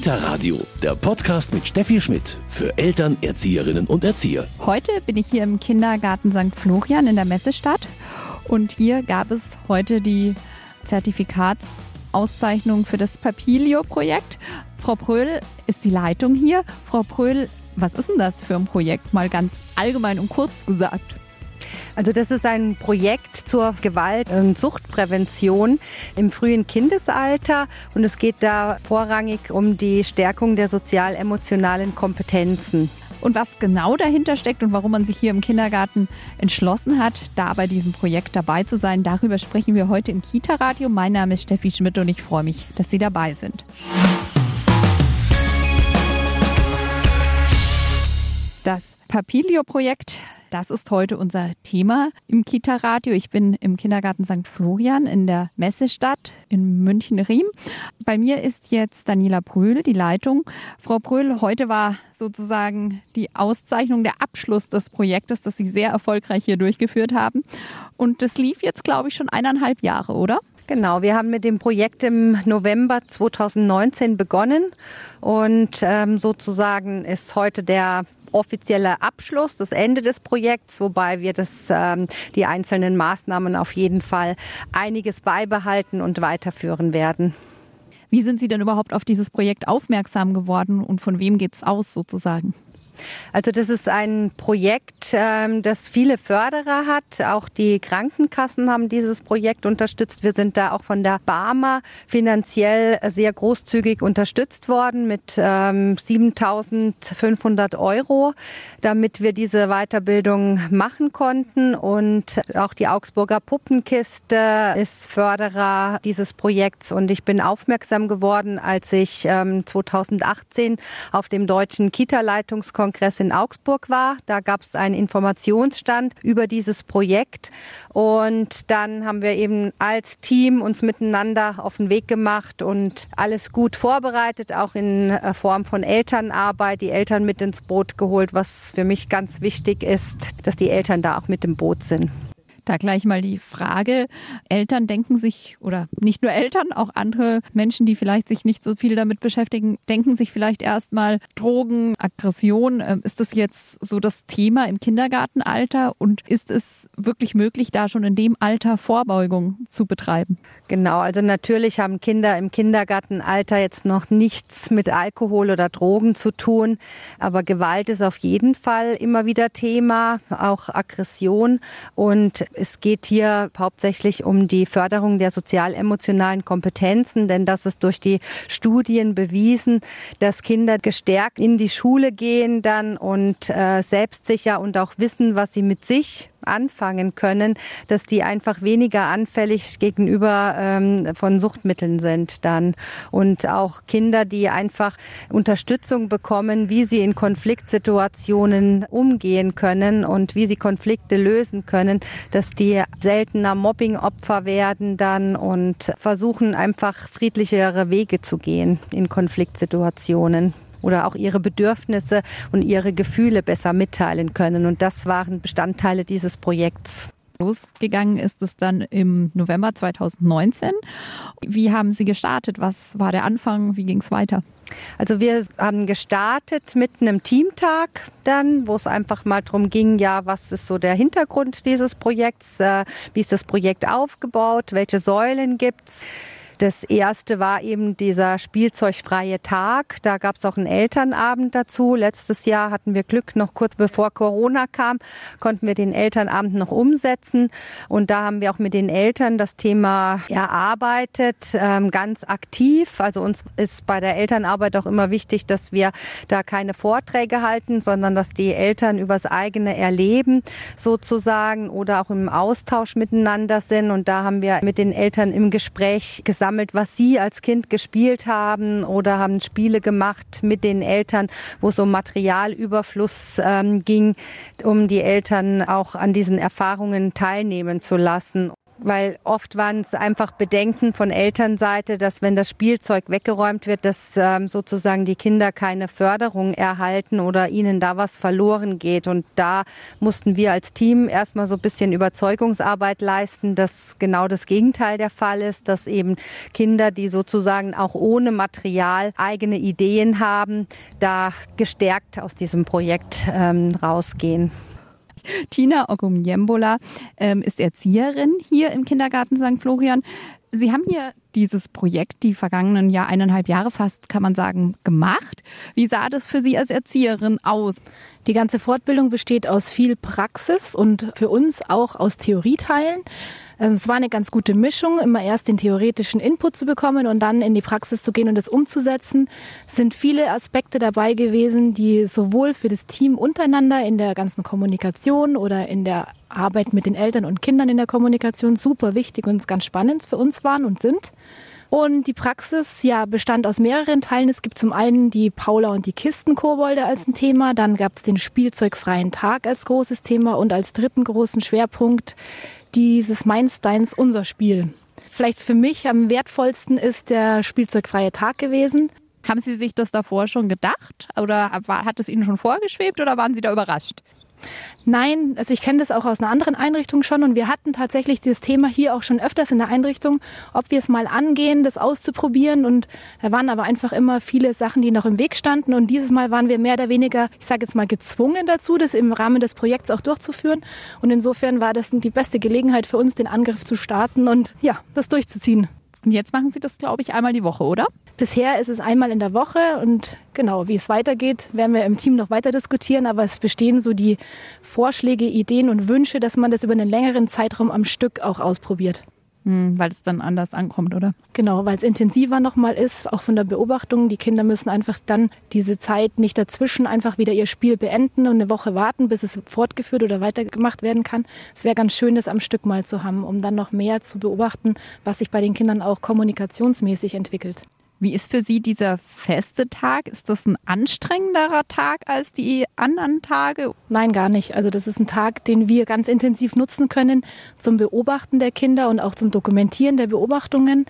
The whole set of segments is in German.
Kita Radio, der Podcast mit Steffi Schmidt für Eltern, Erzieherinnen und Erzieher. Heute bin ich hier im Kindergarten St. Florian in der Messestadt und hier gab es heute die Zertifikatsauszeichnung für das Papilio-Projekt. Frau Pröhl ist die Leitung hier. Frau Pröhl, was ist denn das für ein Projekt? Mal ganz allgemein und kurz gesagt. Also das ist ein Projekt zur Gewalt- und Suchtprävention im frühen Kindesalter und es geht da vorrangig um die Stärkung der sozial-emotionalen Kompetenzen. Und was genau dahinter steckt und warum man sich hier im Kindergarten entschlossen hat, da bei diesem Projekt dabei zu sein, darüber sprechen wir heute im Kita-Radio. Mein Name ist Steffi Schmidt und ich freue mich, dass Sie dabei sind. Das Papilio-Projekt das ist heute unser Thema im Kita-Radio. Ich bin im Kindergarten St. Florian in der Messestadt in München-Riem. Bei mir ist jetzt Daniela Brühl, die Leitung. Frau Brühl, heute war sozusagen die Auszeichnung, der Abschluss des Projektes, das Sie sehr erfolgreich hier durchgeführt haben. Und das lief jetzt, glaube ich, schon eineinhalb Jahre, oder? Genau, wir haben mit dem Projekt im November 2019 begonnen und ähm, sozusagen ist heute der offizielle Abschluss, das Ende des Projekts, wobei wir das, ähm, die einzelnen Maßnahmen auf jeden Fall einiges beibehalten und weiterführen werden. Wie sind Sie denn überhaupt auf dieses Projekt aufmerksam geworden und von wem geht es aus sozusagen? Also das ist ein Projekt, ähm, das viele Förderer hat. Auch die Krankenkassen haben dieses Projekt unterstützt. Wir sind da auch von der Barmer finanziell sehr großzügig unterstützt worden mit 7.500 ähm, Euro, damit wir diese Weiterbildung machen konnten. Und auch die Augsburger Puppenkiste ist Förderer dieses Projekts. Und ich bin aufmerksam geworden, als ich 2018 ähm, auf dem Deutschen Kita-Leitungskongress Kongress in Augsburg war. Da gab es einen Informationsstand über dieses Projekt. Und dann haben wir eben als Team uns miteinander auf den Weg gemacht und alles gut vorbereitet, auch in äh, Form von Elternarbeit, die Eltern mit ins Boot geholt, was für mich ganz wichtig ist, dass die Eltern da auch mit im Boot sind. Da gleich mal die Frage, Eltern denken sich, oder nicht nur Eltern, auch andere Menschen, die vielleicht sich nicht so viel damit beschäftigen, denken sich vielleicht erstmal Drogen, Aggression. Ähm, ist das jetzt so das Thema im Kindergartenalter und ist es wirklich möglich, da schon in dem Alter Vorbeugung zu betreiben? Genau, also natürlich haben Kinder im Kindergartenalter jetzt noch nichts mit Alkohol oder Drogen zu tun, aber Gewalt ist auf jeden Fall immer wieder Thema, auch Aggression und es geht hier hauptsächlich um die Förderung der sozial-emotionalen Kompetenzen, denn das ist durch die Studien bewiesen, dass Kinder gestärkt in die Schule gehen dann und äh, selbstsicher und auch wissen, was sie mit sich anfangen können, dass die einfach weniger anfällig gegenüber ähm, von Suchtmitteln sind dann. Und auch Kinder, die einfach Unterstützung bekommen, wie sie in Konfliktsituationen umgehen können und wie sie Konflikte lösen können, dass die seltener Mobbingopfer werden dann und versuchen einfach friedlichere Wege zu gehen in Konfliktsituationen oder auch ihre Bedürfnisse und ihre Gefühle besser mitteilen können. Und das waren Bestandteile dieses Projekts. Losgegangen ist es dann im November 2019. Wie haben Sie gestartet? Was war der Anfang? Wie ging es weiter? Also wir haben gestartet mit einem Teamtag dann, wo es einfach mal darum ging, ja, was ist so der Hintergrund dieses Projekts, äh, wie ist das Projekt aufgebaut, welche Säulen gibt's das erste war eben dieser spielzeugfreie Tag. Da gab es auch einen Elternabend dazu. Letztes Jahr hatten wir Glück, noch kurz bevor Corona kam, konnten wir den Elternabend noch umsetzen. Und da haben wir auch mit den Eltern das Thema erarbeitet, ähm, ganz aktiv. Also uns ist bei der Elternarbeit auch immer wichtig, dass wir da keine Vorträge halten, sondern dass die Eltern übers eigene Erleben sozusagen oder auch im Austausch miteinander sind. Und da haben wir mit den Eltern im Gespräch gesammelt, gesammelt, was Sie als Kind gespielt haben oder haben Spiele gemacht mit den Eltern, wo es um Materialüberfluss ähm, ging, um die Eltern auch an diesen Erfahrungen teilnehmen zu lassen. Weil oft waren es einfach Bedenken von Elternseite, dass wenn das Spielzeug weggeräumt wird, dass ähm, sozusagen die Kinder keine Förderung erhalten oder ihnen da was verloren geht. Und da mussten wir als Team erstmal so ein bisschen Überzeugungsarbeit leisten, dass genau das Gegenteil der Fall ist, dass eben Kinder, die sozusagen auch ohne Material eigene Ideen haben, da gestärkt aus diesem Projekt ähm, rausgehen. Tina Ogumjembola ähm, ist Erzieherin hier im Kindergarten St. Florian. Sie haben hier dieses Projekt die vergangenen Jahr eineinhalb Jahre fast, kann man sagen, gemacht. Wie sah das für Sie als Erzieherin aus? Die ganze Fortbildung besteht aus viel Praxis und für uns auch aus Theorieteilen. Ähm, es war eine ganz gute Mischung, immer erst den theoretischen Input zu bekommen und dann in die Praxis zu gehen und es umzusetzen. Es sind viele Aspekte dabei gewesen, die sowohl für das Team untereinander in der ganzen Kommunikation oder in der Arbeit mit den Eltern und Kindern in der Kommunikation super wichtig und ganz spannend für uns waren und sind. Und die Praxis ja bestand aus mehreren Teilen. Es gibt zum einen die Paula und die Kistenkobolde als ein Thema, dann gab es den spielzeugfreien Tag als großes Thema und als dritten großen Schwerpunkt dieses Meins, Deins, unser Spiel. Vielleicht für mich am wertvollsten ist der spielzeugfreie Tag gewesen. Haben Sie sich das davor schon gedacht oder hat es Ihnen schon vorgeschwebt oder waren Sie da überrascht? Nein, also ich kenne das auch aus einer anderen Einrichtung schon und wir hatten tatsächlich dieses Thema hier auch schon öfters in der Einrichtung, ob wir es mal angehen, das auszuprobieren und da waren aber einfach immer viele Sachen, die noch im Weg standen und dieses Mal waren wir mehr oder weniger, ich sage jetzt mal gezwungen dazu, das im Rahmen des Projekts auch durchzuführen und insofern war das die beste Gelegenheit für uns, den Angriff zu starten und ja, das durchzuziehen. Und jetzt machen Sie das, glaube ich, einmal die Woche, oder? Bisher ist es einmal in der Woche und genau, wie es weitergeht, werden wir im Team noch weiter diskutieren, aber es bestehen so die Vorschläge, Ideen und Wünsche, dass man das über einen längeren Zeitraum am Stück auch ausprobiert. Hm, weil es dann anders ankommt, oder? Genau, weil es intensiver nochmal ist, auch von der Beobachtung. Die Kinder müssen einfach dann diese Zeit nicht dazwischen einfach wieder ihr Spiel beenden und eine Woche warten, bis es fortgeführt oder weitergemacht werden kann. Es wäre ganz schön, das am Stück mal zu haben, um dann noch mehr zu beobachten, was sich bei den Kindern auch kommunikationsmäßig entwickelt. Wie ist für Sie dieser feste Tag? Ist das ein anstrengenderer Tag als die anderen Tage? Nein, gar nicht. Also das ist ein Tag, den wir ganz intensiv nutzen können zum Beobachten der Kinder und auch zum Dokumentieren der Beobachtungen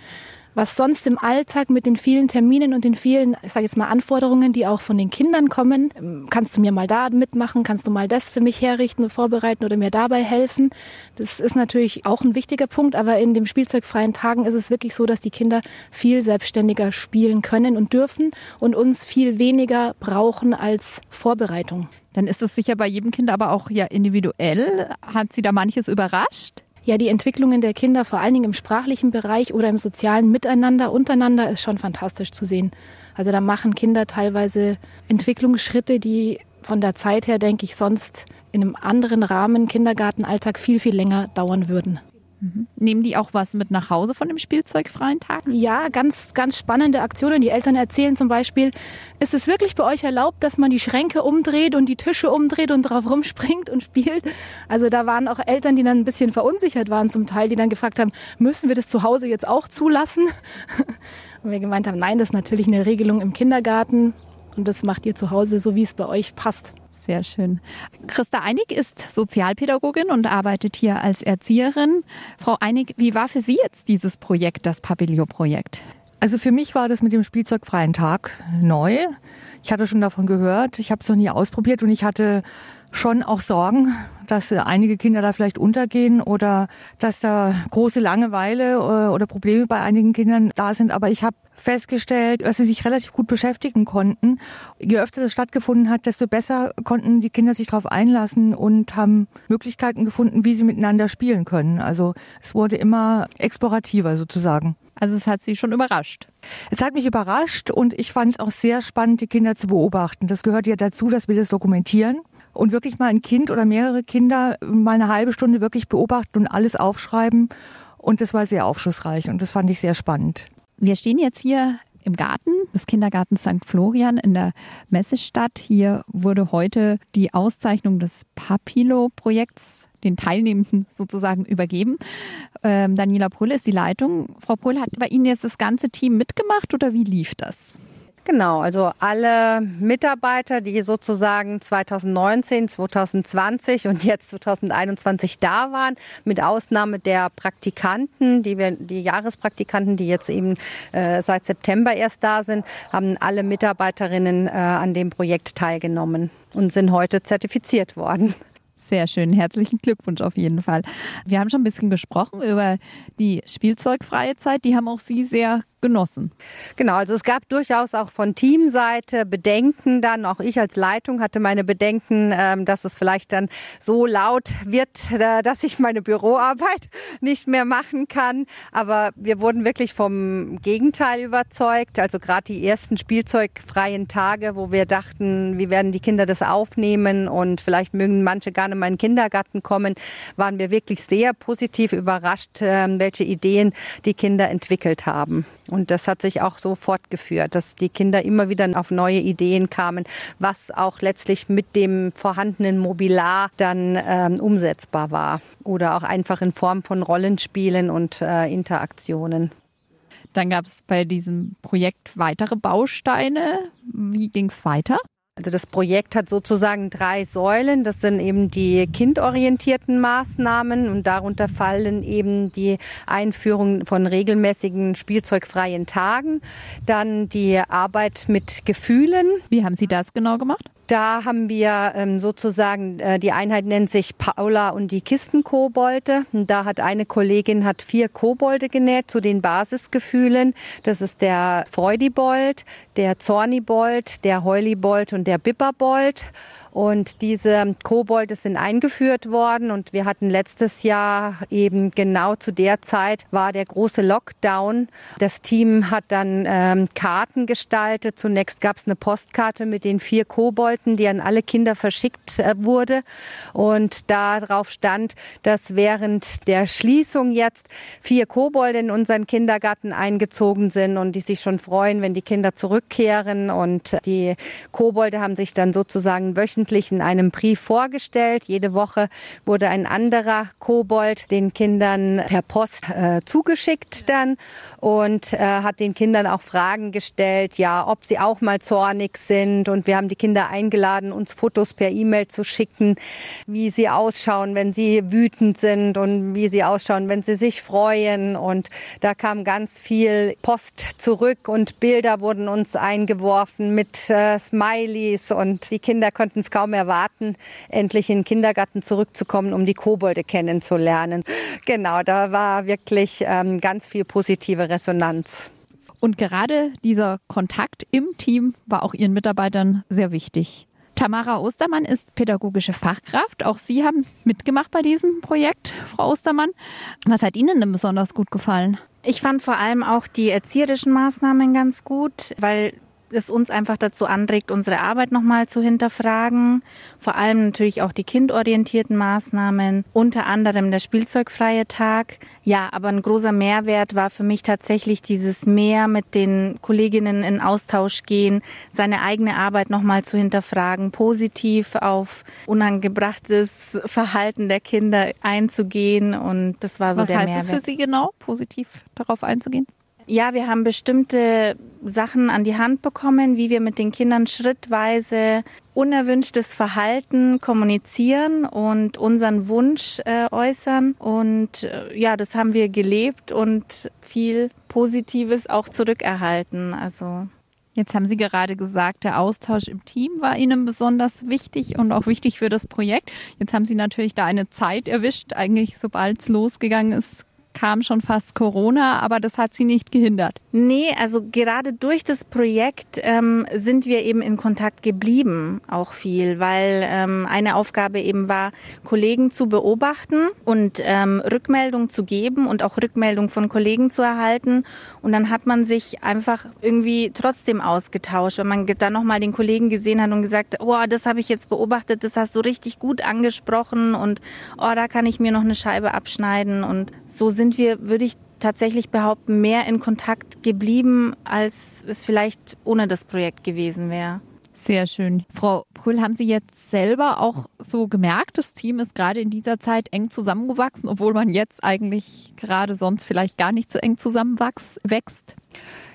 was sonst im Alltag mit den vielen Terminen und den vielen, ich sage jetzt mal, Anforderungen, die auch von den Kindern kommen, kannst du mir mal da mitmachen, kannst du mal das für mich herrichten und vorbereiten oder mir dabei helfen. Das ist natürlich auch ein wichtiger Punkt, aber in den spielzeugfreien Tagen ist es wirklich so, dass die Kinder viel selbstständiger spielen können und dürfen und uns viel weniger brauchen als Vorbereitung. Dann ist es sicher bei jedem Kind aber auch ja individuell. Hat Sie da manches überrascht? Ja, die Entwicklungen der Kinder, vor allen Dingen im sprachlichen Bereich oder im sozialen Miteinander, untereinander, ist schon fantastisch zu sehen. Also da machen Kinder teilweise Entwicklungsschritte, die von der Zeit her, denke ich, sonst in einem anderen Rahmen Kindergartenalltag viel, viel länger dauern würden. Mhm. Nehmen die auch was mit nach Hause von dem spielzeugfreien Tag? Ja, ganz, ganz spannende Aktionen. Die Eltern erzählen zum Beispiel, ist es wirklich bei euch erlaubt, dass man die Schränke umdreht und die Tische umdreht und drauf rumspringt und spielt? Also da waren auch Eltern, die dann ein bisschen verunsichert waren zum Teil, die dann gefragt haben, müssen wir das zu Hause jetzt auch zulassen? Und wir gemeint haben, nein, das ist natürlich eine Regelung im Kindergarten und das macht ihr zu Hause so, wie es bei euch passt. Sehr schön. Christa Einig ist Sozialpädagogin und arbeitet hier als Erzieherin. Frau Einig, wie war für Sie jetzt dieses Projekt, das Papillon-Projekt? Also für mich war das mit dem spielzeugfreien Tag neu. Ich hatte schon davon gehört, ich habe es noch nie ausprobiert und ich hatte schon auch Sorgen, dass einige Kinder da vielleicht untergehen oder dass da große Langeweile äh, oder Probleme bei einigen Kindern da sind. Aber ich habe festgestellt, dass sie sich relativ gut beschäftigen konnten. Je öfter das stattgefunden hat, desto besser konnten die Kinder sich darauf einlassen und haben Möglichkeiten gefunden, wie sie miteinander spielen können. Also es wurde immer explorativer sozusagen. Also es hat Sie schon überrascht. Es hat mich überrascht und ich fand es auch sehr spannend, die Kinder zu beobachten. Das gehört ja dazu, dass wir das dokumentieren und wirklich mal ein Kind oder mehrere Kinder mal eine halbe Stunde wirklich beobachten und alles aufschreiben. Und das war sehr aufschlussreich und das fand ich sehr spannend. Wir stehen jetzt hier im Garten des Kindergartens St. Florian in der Messestadt. Hier wurde heute die Auszeichnung des Papilo-Projekts den Teilnehmenden sozusagen übergeben. Ähm, Daniela Brüll ist die Leitung. Frau Brüll, hat bei Ihnen jetzt das ganze Team mitgemacht oder wie lief das? Genau, also alle Mitarbeiter, die sozusagen 2019, 2020 und jetzt 2021 da waren, mit Ausnahme der Praktikanten, die wir, die Jahrespraktikanten, die jetzt eben äh, seit September erst da sind, haben alle Mitarbeiterinnen äh, an dem Projekt teilgenommen und sind heute zertifiziert worden. Sehr schön. Herzlichen Glückwunsch auf jeden Fall. Wir haben schon ein bisschen gesprochen über die spielzeugfreie Zeit. Die haben auch Sie sehr genossen. Genau, also es gab durchaus auch von Teamseite Bedenken dann. Auch ich als Leitung hatte meine Bedenken, ähm, dass es vielleicht dann so laut wird, äh, dass ich meine Büroarbeit nicht mehr machen kann. Aber wir wurden wirklich vom Gegenteil überzeugt. Also gerade die ersten spielzeugfreien Tage, wo wir dachten, wie werden die Kinder das aufnehmen und vielleicht mögen manche gar nicht in meinen Kindergarten kommen, waren wir wirklich sehr positiv überrascht, ähm, welche Ideen die Kinder entwickelt haben. Und das hat sich auch so fortgeführt, dass die Kinder immer wieder auf neue Ideen kamen, was auch letztlich mit dem vorhandenen Mobilar dann ähm, umsetzbar war. Oder auch einfach in Form von Rollenspielen und äh, Interaktionen. Dann gab es bei diesem Projekt weitere Bausteine. Wie ging es weiter? Also das Projekt hat sozusagen drei Säulen. Das sind eben die kindorientierten Maßnahmen und darunter fallen eben die Einführung von regelmäßigen spielzeugfreien Tagen, dann die Arbeit mit Gefühlen. Wie haben Sie das genau gemacht? Da haben wir ähm, sozusagen, äh, die Einheit nennt sich Paula und die Kistenkobolde. Und da hat eine Kollegin hat vier Kobolde genäht zu den Basisgefühlen. Das ist der Freudibold, der Zornibold, der Heulibold und der Bipperbold. Und diese Kobolde sind eingeführt worden und wir hatten letztes Jahr eben genau zu der Zeit war der große Lockdown. Das Team hat dann ähm, Karten gestaltet. Zunächst gab es eine Postkarte mit den vier Kobolden, die an alle Kinder verschickt äh, wurde. Und darauf stand, dass während der Schließung jetzt vier Kobolde in unseren Kindergarten eingezogen sind und die sich schon freuen, wenn die Kinder zurückkehren. Und die Kobolde haben sich dann sozusagen wöchentlich wöchentlich in einem Brief vorgestellt. Jede Woche wurde ein anderer Kobold den Kindern per Post äh, zugeschickt dann und äh, hat den Kindern auch Fragen gestellt, ja, ob sie auch mal zornig sind. Und wir haben die Kinder eingeladen, uns Fotos per E-Mail zu schicken, wie sie ausschauen, wenn sie wütend sind und wie sie ausschauen, wenn sie sich freuen. Und da kam ganz viel Post zurück und Bilder wurden uns eingeworfen mit äh, Smileys und die Kinder konnten es kaum erwarten, endlich in den Kindergarten zurückzukommen, um die Kobolde kennenzulernen. Genau, da war wirklich ähm, ganz viel positive Resonanz. Und gerade dieser Kontakt im Team war auch Ihren Mitarbeitern sehr wichtig. Tamara Ostermann ist pädagogische Fachkraft. Auch Sie haben mitgemacht bei diesem Projekt, Frau Ostermann. Was hat Ihnen denn besonders gut gefallen? Ich fand vor allem auch die erzieherischen Maßnahmen ganz gut, weil es uns einfach dazu anregt, unsere Arbeit nochmal zu hinterfragen. Vor allem natürlich auch die kindorientierten Maßnahmen, unter anderem der spielzeugfreie Tag. Ja, aber ein großer Mehrwert war für mich tatsächlich dieses mehr mit den Kolleginnen in Austausch gehen, seine eigene Arbeit nochmal zu hinterfragen, positiv auf unangebrachtes Verhalten der Kinder einzugehen. Und das war so Was der heißt Mehrwert. es für Sie genau, positiv darauf einzugehen? Ja, wir haben bestimmte Sachen an die Hand bekommen, wie wir mit den Kindern schrittweise unerwünschtes Verhalten kommunizieren und unseren Wunsch äh, äußern. Und äh, ja, das haben wir gelebt und viel Positives auch zurückerhalten. Also Jetzt haben Sie gerade gesagt, der Austausch im Team war Ihnen besonders wichtig und auch wichtig für das Projekt. Jetzt haben Sie natürlich da eine Zeit erwischt. Eigentlich, sobald es losgegangen ist, kam schon fast Corona, aber das hat sie nicht gehindert. Nee, also gerade durch das Projekt ähm, sind wir eben in Kontakt geblieben, auch viel, weil ähm, eine Aufgabe eben war, Kollegen zu beobachten und ähm, Rückmeldung zu geben und auch Rückmeldung von Kollegen zu erhalten. Und dann hat man sich einfach irgendwie trotzdem ausgetauscht, wenn man dann nochmal den Kollegen gesehen hat und gesagt, oh, das habe ich jetzt beobachtet, das hast du richtig gut angesprochen und oh, da kann ich mir noch eine Scheibe abschneiden. Und so sind wir, würde ich tatsächlich behaupten, mehr in Kontakt geblieben, als es vielleicht ohne das Projekt gewesen wäre. Sehr schön. Frau Krüll, haben Sie jetzt selber auch so gemerkt, das Team ist gerade in dieser Zeit eng zusammengewachsen, obwohl man jetzt eigentlich gerade sonst vielleicht gar nicht so eng zusammenwächst?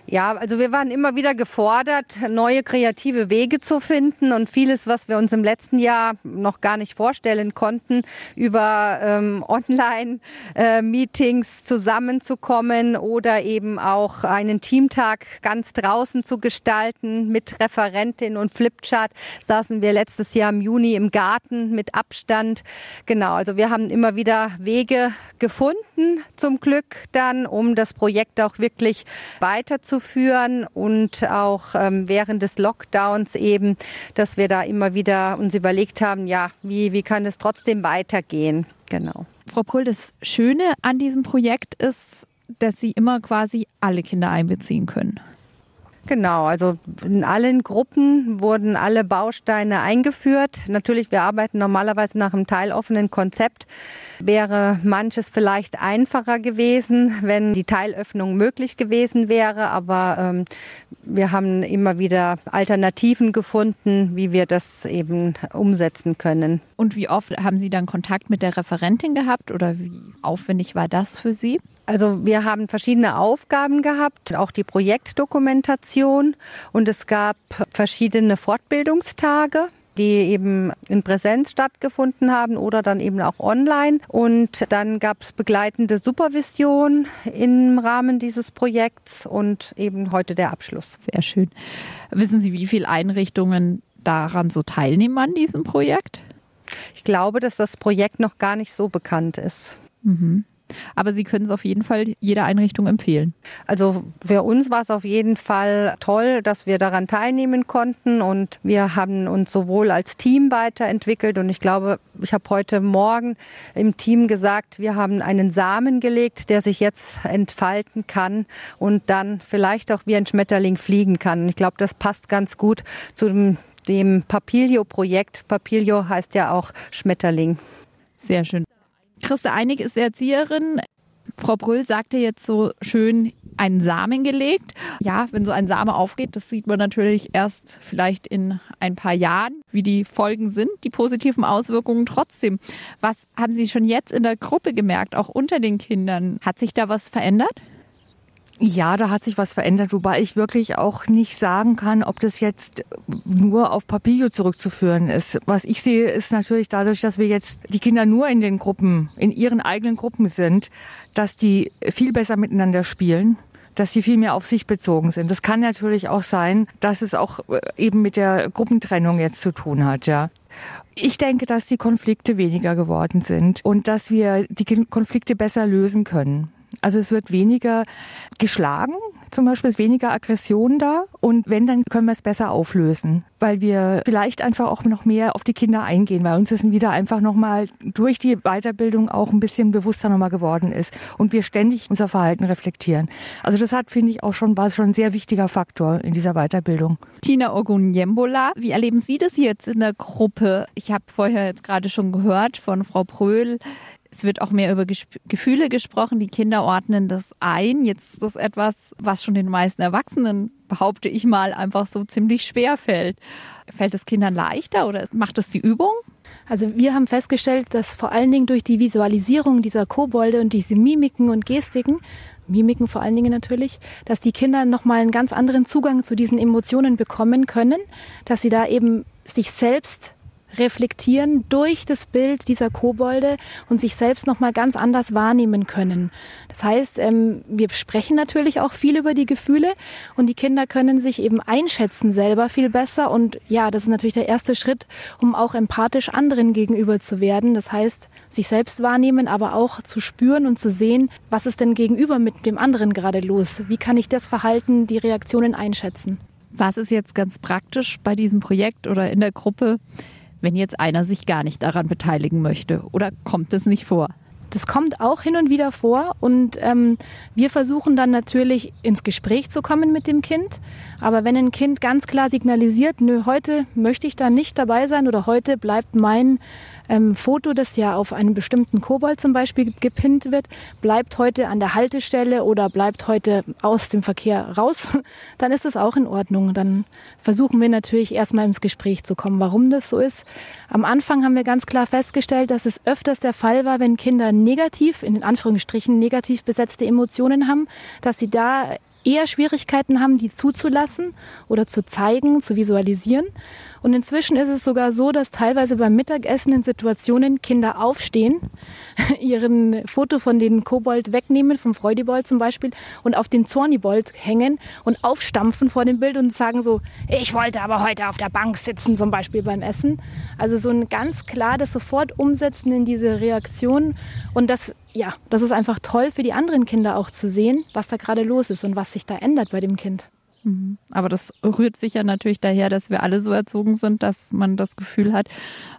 Ja, also wir waren immer wieder gefordert, neue kreative Wege zu finden und vieles, was wir uns im letzten Jahr noch gar nicht vorstellen konnten, über ähm, Online-Meetings zusammenzukommen oder eben auch einen Teamtag ganz draußen zu gestalten mit Referentin und Flipchart, saßen wir letztes Jahr im Juni im Garten mit Abstand. Genau, also wir haben immer wieder Wege gefunden, zum Glück dann, um das Projekt auch wirklich weiterzuführen durchzuführen und auch ähm, während des Lockdowns eben, dass wir da immer wieder uns überlegt haben, ja, wie, wie kann es trotzdem weitergehen? Genau. Frau Brüll, das Schöne an diesem Projekt ist, dass Sie immer quasi alle Kinder einbeziehen können. Genau, also in allen Gruppen wurden alle Bausteine eingeführt. Natürlich, wir arbeiten normalerweise nach einem teiloffenen Konzept. Wäre manches vielleicht einfacher gewesen, wenn die Teilöffnung möglich gewesen wäre. Aber ähm, wir haben immer wieder Alternativen gefunden, wie wir das eben umsetzen können. Und wie oft haben Sie dann Kontakt mit der Referentin gehabt oder wie aufwendig war das für Sie? Also wir haben verschiedene Aufgaben gehabt, auch die Projektdokumentation und es gab verschiedene Fortbildungstage die eben in Präsenz stattgefunden haben oder dann eben auch online. Und dann gab es begleitende Supervision im Rahmen dieses Projekts und eben heute der Abschluss. Sehr schön. Wissen Sie, wie viele Einrichtungen daran so teilnehmen an diesem Projekt? Ich glaube, dass das Projekt noch gar nicht so bekannt ist. Mhm. Aber Sie können es auf jeden Fall jeder Einrichtung empfehlen. Also für uns war es auf jeden Fall toll, dass wir daran teilnehmen konnten und wir haben uns sowohl als Team weiterentwickelt und ich glaube, ich habe heute Morgen im Team gesagt, wir haben einen Samen gelegt, der sich jetzt entfalten kann und dann vielleicht auch wie ein Schmetterling fliegen kann. Ich glaube, das passt ganz gut zu dem, dem Papilio-Projekt. Papilio heißt ja auch Schmetterling. Sehr schön. Christa Einig ist Erzieherin. Frau Brüll sagte jetzt so schön, einen Samen gelegt. Ja, wenn so ein Same aufgeht, das sieht man natürlich erst vielleicht in ein paar Jahren, wie die Folgen sind, die positiven Auswirkungen trotzdem. Was haben Sie schon jetzt in der Gruppe gemerkt, auch unter den Kindern? Hat sich da was verändert? Ja, da hat sich was verändert, wobei ich wirklich auch nicht sagen kann, ob das jetzt nur auf Papillo zurückzuführen ist. Was ich sehe, ist natürlich dadurch, dass wir jetzt die Kinder nur in den Gruppen, in ihren eigenen Gruppen sind, dass die viel besser miteinander spielen dass sie viel mehr auf sich bezogen sind. Das kann natürlich auch sein, dass es auch äh, eben mit der Gruppentrennung jetzt zu tun hat, ja. Ich denke, dass die Konflikte weniger geworden sind und dass wir die Konflikte besser lösen können. Also es wird weniger geschlagen, zum Beispiel ist weniger Aggression da und wenn, dann können wir es besser auflösen, weil wir vielleicht einfach auch noch mehr auf die Kinder eingehen, weil uns das wieder einfach nochmal durch die Weiterbildung auch ein bisschen bewusster nochmal geworden ist und wir ständig unser Verhalten reflektieren. Also das hat, finde ich, auch schon, war schon ein sehr wichtiger Faktor in dieser Weiterbildung. Tina Ogunyembola, wie erleben Sie das jetzt in der Gruppe? Ich habe vorher jetzt gerade schon gehört von Frau Pröhl, es wird auch mehr über Gefühle gesprochen. Die Kinder ordnen das ein. Jetzt ist das etwas, was schon den meisten Erwachsenen, behaupte ich mal, einfach so ziemlich schwer fällt. Fällt es Kindern leichter oder macht es die Übung? Also wir haben festgestellt, dass vor allen Dingen durch die Visualisierung dieser Kobolde und diese Mimiken und Gestiken Mimiken vor allen Dingen natürlich, dass die Kinder nochmal einen ganz anderen Zugang zu diesen Emotionen bekommen können, dass sie da eben sich selbst reflektieren durch das Bild dieser Kobolde und sich selbst noch mal ganz anders wahrnehmen können. Das heißt, ähm, wir sprechen natürlich auch viel über die Gefühle und die Kinder können sich eben einschätzen selber viel besser und ja, das ist natürlich der erste Schritt, um auch empathisch anderen gegenüber zu werden. Das heißt, sich selbst wahrnehmen, aber auch zu spüren und zu sehen, was ist denn gegenüber mit dem anderen gerade los? Wie kann ich das Verhalten, die Reaktionen einschätzen? Was ist jetzt ganz praktisch bei diesem Projekt oder in der Gruppe? Wenn jetzt einer sich gar nicht daran beteiligen möchte? Oder kommt es nicht vor? Das kommt auch hin und wieder vor und ähm, wir versuchen dann natürlich ins Gespräch zu kommen mit dem Kind. Aber wenn ein Kind ganz klar signalisiert, nö, heute möchte ich da nicht dabei sein oder heute bleibt mein ähm, Foto, das ja auf einen bestimmten Kobold zum Beispiel gepinnt wird, bleibt heute an der Haltestelle oder bleibt heute aus dem Verkehr raus, dann ist das auch in Ordnung. Dann versuchen wir natürlich erstmal ins Gespräch zu kommen, warum das so ist. Am Anfang haben wir ganz klar festgestellt, dass es öfters der Fall war, wenn Kinder negativ, in Anführungsstrichen negativ besetzte Emotionen haben, dass sie da eher Schwierigkeiten haben, die zuzulassen oder zu zeigen, zu visualisieren. Und inzwischen ist es sogar so, dass teilweise beim Mittagessen in Situationen Kinder aufstehen, ihren Foto von den Kobold wegnehmen, vom Freudibold zum Beispiel, und auf den Zornibold hängen und aufstampfen vor dem Bild und sagen so, ich wollte aber heute auf der Bank sitzen, zum Beispiel beim Essen. Also so ein ganz klar das sofort umsetzen in diese Reaktion. Und das, ja, das ist einfach toll für die anderen Kinder auch zu sehen, was da gerade los ist und was sich da ändert bei dem Kind. Mhm. Aber das rührt sicher natürlich daher, dass wir alle so erzogen sind, dass man das Gefühl hat,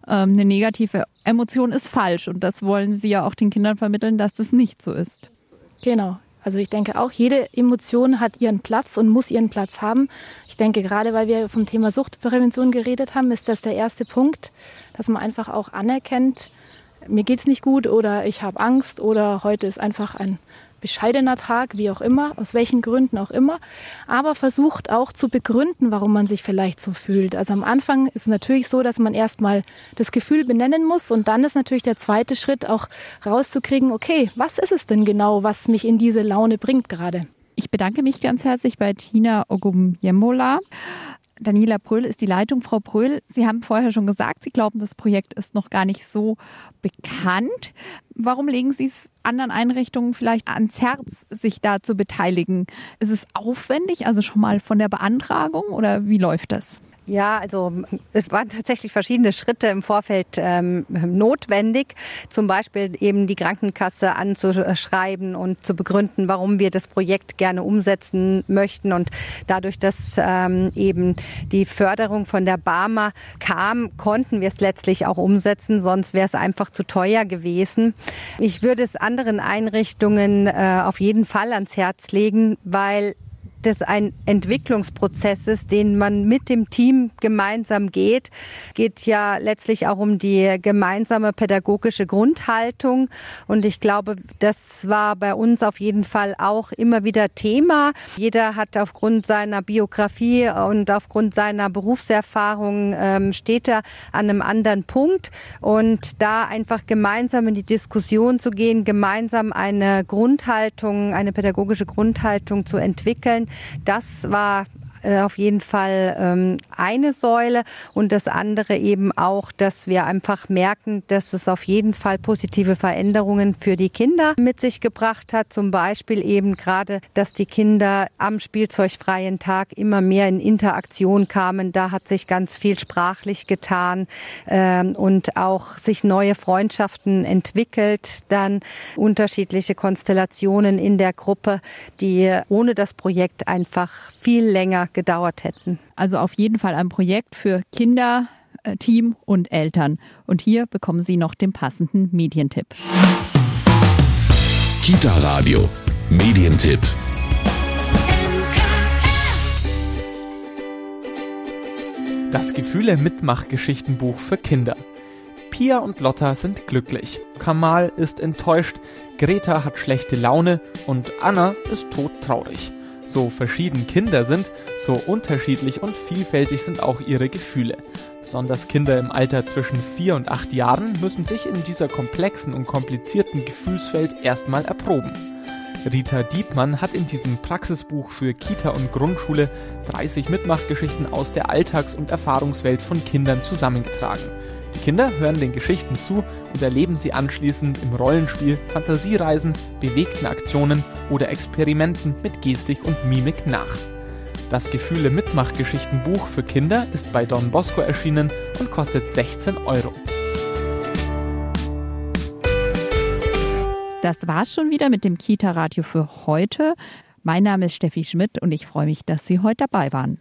ähm, eine negative Emotion ist falsch. Und das wollen Sie ja auch den Kindern vermitteln, dass das nicht so ist. Genau. Also ich denke auch, jede Emotion hat ihren Platz und muss ihren Platz haben. Ich denke, gerade weil wir vom Thema Suchtprävention geredet haben, ist das der erste Punkt, dass man einfach auch anerkennt, mir geht es nicht gut oder ich habe Angst oder heute ist einfach ein bescheidener Tag, wie auch immer, aus welchen Gründen auch immer, aber versucht auch zu begründen, warum man sich vielleicht so fühlt. Also am Anfang ist es natürlich so, dass man erstmal das Gefühl benennen muss und dann ist natürlich der zweite Schritt auch rauszukriegen, okay, was ist es denn genau, was mich in diese Laune bringt gerade? Ich bedanke mich ganz herzlich bei Tina Ogumyemola. Daniela Bröhl ist die Leitung. Frau Bröhl, Sie haben vorher schon gesagt, Sie glauben, das Projekt ist noch gar nicht so bekannt. Warum legen Sie es anderen Einrichtungen vielleicht ans Herz, sich da zu beteiligen? Ist es aufwendig, also schon mal von der Beantragung oder wie läuft das? Ja, also es waren tatsächlich verschiedene Schritte im Vorfeld ähm, notwendig. Zum Beispiel eben die Krankenkasse anzuschreiben und zu begründen, warum wir das Projekt gerne umsetzen möchten. Und dadurch, dass ähm, eben die Förderung von der Barmer kam, konnten wir es letztlich auch umsetzen. Sonst wäre es einfach zu teuer gewesen. Ich würde es anderen Einrichtungen äh, auf jeden Fall ans Herz legen, weil das ein Entwicklungsprozess ist, den man mit dem Team gemeinsam geht. Geht ja letztlich auch um die gemeinsame pädagogische Grundhaltung. Und ich glaube, das war bei uns auf jeden Fall auch immer wieder Thema. Jeder hat aufgrund seiner Biografie und aufgrund seiner Berufserfahrung ähm, steht er an einem anderen Punkt. Und da einfach gemeinsam in die Diskussion zu gehen, gemeinsam eine Grundhaltung, eine pädagogische Grundhaltung zu entwickeln, das war auf jeden Fall ähm, eine Säule und das andere eben auch, dass wir einfach merken, dass es auf jeden Fall positive Veränderungen für die Kinder mit sich gebracht hat. Zum Beispiel eben gerade, dass die Kinder am spielzeugfreien Tag immer mehr in Interaktion kamen. Da hat sich ganz viel sprachlich getan ähm, und auch sich neue Freundschaften entwickelt. Dann unterschiedliche Konstellationen in der Gruppe, die ohne das Projekt einfach viel länger gedauert hätten. Also auf jeden Fall ein Projekt für Kinder, äh, Team und Eltern. Und hier bekommen Sie noch den passenden Medientipp. Kita Radio, Medientipp. Das Gefühle-Mitmachgeschichtenbuch für Kinder. Pia und Lotta sind glücklich. Kamal ist enttäuscht, Greta hat schlechte Laune und Anna ist todtraurig. So verschieden Kinder sind, so unterschiedlich und vielfältig sind auch ihre Gefühle. Besonders Kinder im Alter zwischen 4 und 8 Jahren müssen sich in dieser komplexen und komplizierten Gefühlswelt erstmal erproben. Rita Diebmann hat in diesem Praxisbuch für Kita und Grundschule 30 Mitmachgeschichten aus der Alltags- und Erfahrungswelt von Kindern zusammengetragen. Die Kinder hören den Geschichten zu und erleben sie anschließend im Rollenspiel, Fantasiereisen, bewegten Aktionen oder Experimenten mit Gestik und Mimik nach. Das Gefühle Mitmachgeschichtenbuch für Kinder ist bei Don Bosco erschienen und kostet 16 Euro. Das war's schon wieder mit dem Kita Radio für heute. Mein Name ist Steffi Schmidt und ich freue mich, dass Sie heute dabei waren.